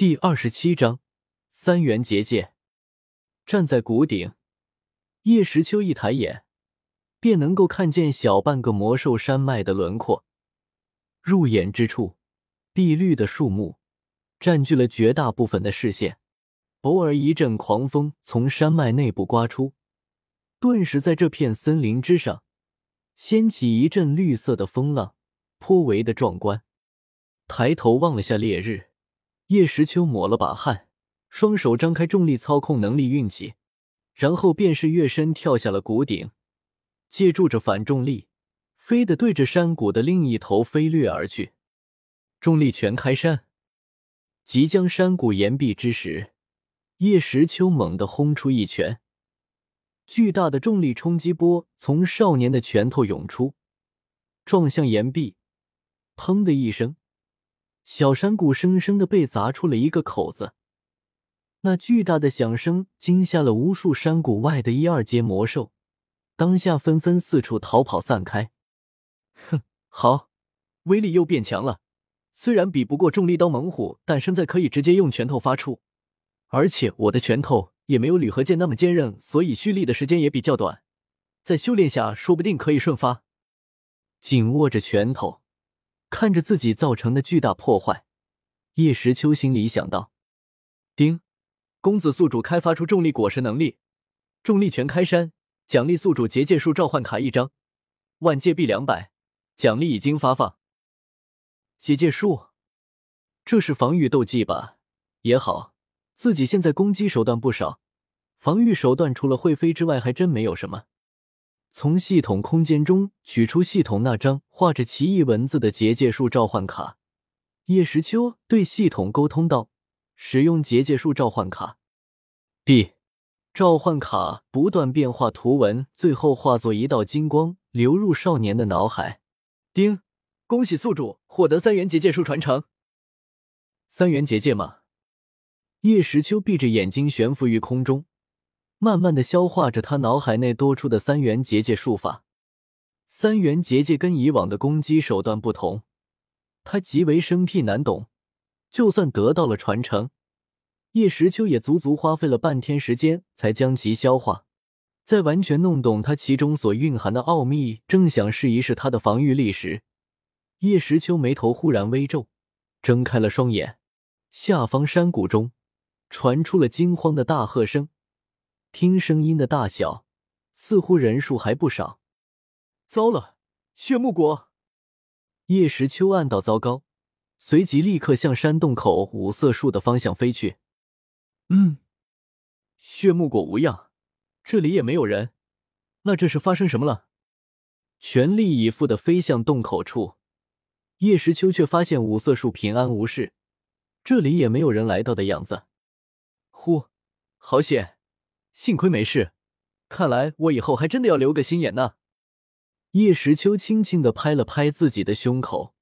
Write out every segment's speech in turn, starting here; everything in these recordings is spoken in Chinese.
第二十七章三元结界。站在谷顶，叶时秋一抬眼，便能够看见小半个魔兽山脉的轮廓。入眼之处，碧绿的树木占据了绝大部分的视线。偶尔一阵狂风从山脉内部刮出，顿时在这片森林之上掀起一阵绿色的风浪，颇为的壮观。抬头望了下烈日。叶时秋抹了把汗，双手张开，重力操控能力运起，然后便是跃身跳下了谷顶，借助着反重力，飞的对着山谷的另一头飞掠而去。重力全开山，即将山谷岩壁之时，叶时秋猛地轰出一拳，巨大的重力冲击波从少年的拳头涌出，撞向岩壁，砰的一声。小山谷生生的被砸出了一个口子，那巨大的响声惊吓了无数山谷外的一二阶魔兽，当下纷纷四处逃跑散开。哼，好，威力又变强了。虽然比不过重力刀猛虎，但现在可以直接用拳头发出，而且我的拳头也没有铝合金那么坚韧，所以蓄力的时间也比较短。在修炼下，说不定可以瞬发。紧握着拳头。看着自己造成的巨大破坏，叶时秋心里想到：“丁，公子宿主开发出重力果实能力，重力全开山，奖励宿主结界术召唤卡一张，万界币两百，奖励已经发放。结界术，这是防御斗技吧？也好，自己现在攻击手段不少，防御手段除了会飞之外，还真没有什么。”从系统空间中取出系统那张画着奇异文字的结界术召唤卡，叶时秋对系统沟通道：“使用结界术召唤卡。B，召唤卡不断变化图文，最后化作一道金光流入少年的脑海。丁，恭喜宿主获得三元结界术传承。三元结界吗？叶时秋闭着眼睛悬浮于空中。慢慢的消化着他脑海内多出的三元结界术法。三元结界跟以往的攻击手段不同，它极为生僻难懂。就算得到了传承，叶时秋也足足花费了半天时间才将其消化。在完全弄懂它其中所蕴含的奥秘，正想试一试它的防御力时，叶时秋眉头忽然微皱，睁开了双眼。下方山谷中传出了惊慌的大喝声。听声音的大小，似乎人数还不少。糟了，血木果！叶时秋暗道：“糟糕！”随即立刻向山洞口五色树的方向飞去。嗯，血木果无恙，这里也没有人，那这是发生什么了？全力以赴的飞向洞口处，叶时秋却发现五色树平安无事，这里也没有人来到的样子。呼，好险！幸亏没事，看来我以后还真的要留个心眼呢。叶时秋轻轻的拍了拍自己的胸口，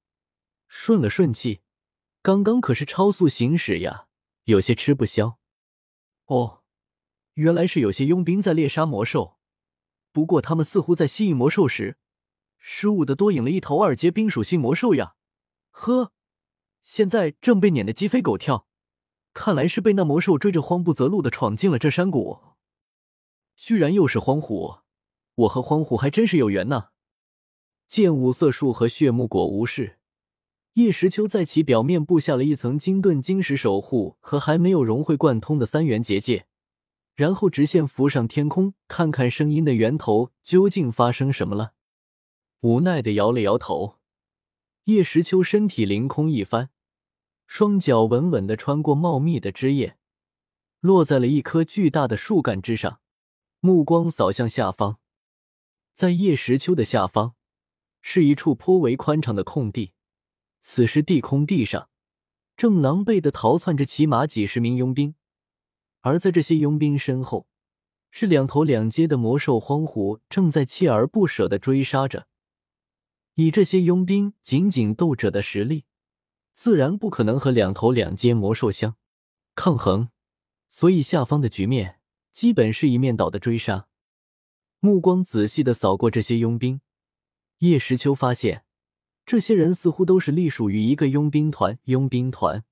顺了顺气。刚刚可是超速行驶呀，有些吃不消。哦，原来是有些佣兵在猎杀魔兽，不过他们似乎在吸引魔兽时，失误的多引了一头二阶冰属性魔兽呀。呵，现在正被撵得鸡飞狗跳，看来是被那魔兽追着慌不择路的闯进了这山谷。居然又是荒虎，我和荒虎还真是有缘呢。见五色树和血木果无事，叶时秋在其表面布下了一层金盾晶石守护和还没有融会贯通的三元结界，然后直线浮上天空，看看声音的源头究竟发生什么了。无奈的摇了摇头，叶时秋身体凌空一翻，双脚稳稳的穿过茂密的枝叶，落在了一棵巨大的树干之上。目光扫向下方，在叶时秋的下方，是一处颇为宽敞的空地。此时地空地上，正狼狈的逃窜着起码几十名佣兵，而在这些佣兵身后，是两头两阶的魔兽荒虎，正在锲而不舍的追杀着。以这些佣兵仅仅斗者的实力，自然不可能和两头两阶魔兽相抗衡，所以下方的局面。基本是一面倒的追杀，目光仔细的扫过这些佣兵，叶时秋发现，这些人似乎都是隶属于一个佣兵团。佣兵团，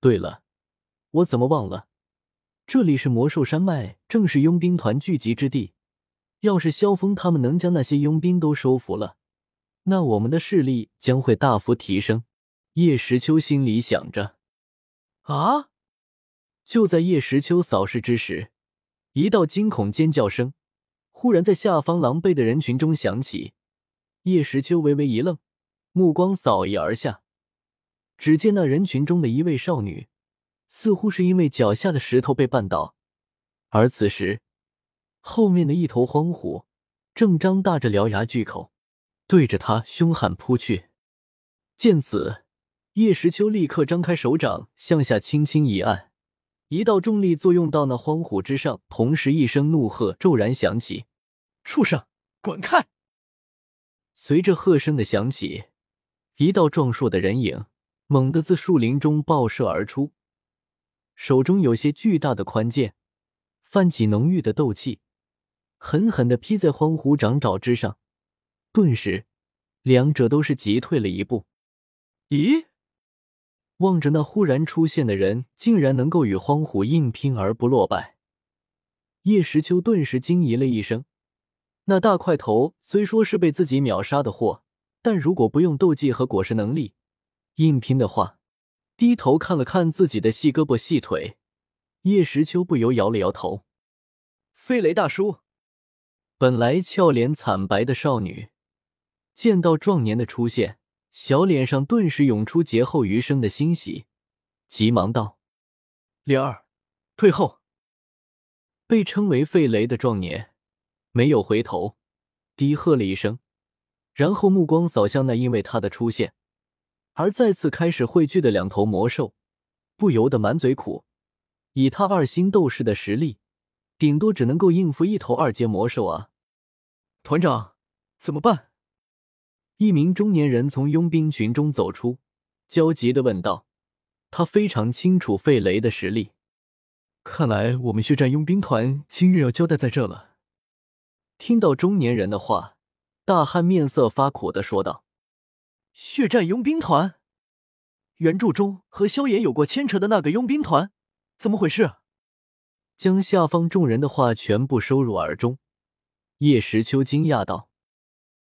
对了，我怎么忘了？这里是魔兽山脉，正是佣兵团聚集之地。要是萧峰他们能将那些佣兵都收服了，那我们的势力将会大幅提升。叶时秋心里想着。啊！就在叶时秋扫视之时，一道惊恐尖叫声忽然在下方狼狈的人群中响起。叶时秋微微一愣，目光扫睨而下，只见那人群中的一位少女，似乎是因为脚下的石头被绊倒，而此时后面的一头荒虎正张大着獠牙巨口，对着他凶悍扑去。见此，叶时秋立刻张开手掌向下轻轻一按，一道重力作用到那荒虎之上，同时一声怒喝骤然响起：“畜生，滚开！”随着喝声的响起，一道壮硕的人影猛地自树林中爆射而出，手中有些巨大的宽剑，泛起浓郁的斗气，狠狠地劈在荒虎掌爪之上，顿时两者都是急退了一步。咦？望着那忽然出现的人，竟然能够与荒虎硬拼而不落败，叶时秋顿时惊疑了一声。那大块头虽说是被自己秒杀的货，但如果不用斗技和果实能力硬拼的话，低头看了看自己的细胳膊细腿，叶时秋不由摇了摇头。飞雷大叔，本来俏脸惨白的少女，见到壮年的出现，小脸上顿时涌出劫后余生的欣喜，急忙道：“灵儿，退后！”被称为费雷的壮年。没有回头，低喝了一声，然后目光扫向那因为他的出现而再次开始汇聚的两头魔兽，不由得满嘴苦。以他二星斗士的实力，顶多只能够应付一头二阶魔兽啊！团长，怎么办？一名中年人从佣兵群中走出，焦急的问道。他非常清楚费雷的实力，看来我们血战佣兵团今日要交代在这了。听到中年人的话，大汉面色发苦的说道：“血战佣兵团，原著中和萧炎有过牵扯的那个佣兵团，怎么回事？”将下方众人的话全部收入耳中，叶时秋惊讶道。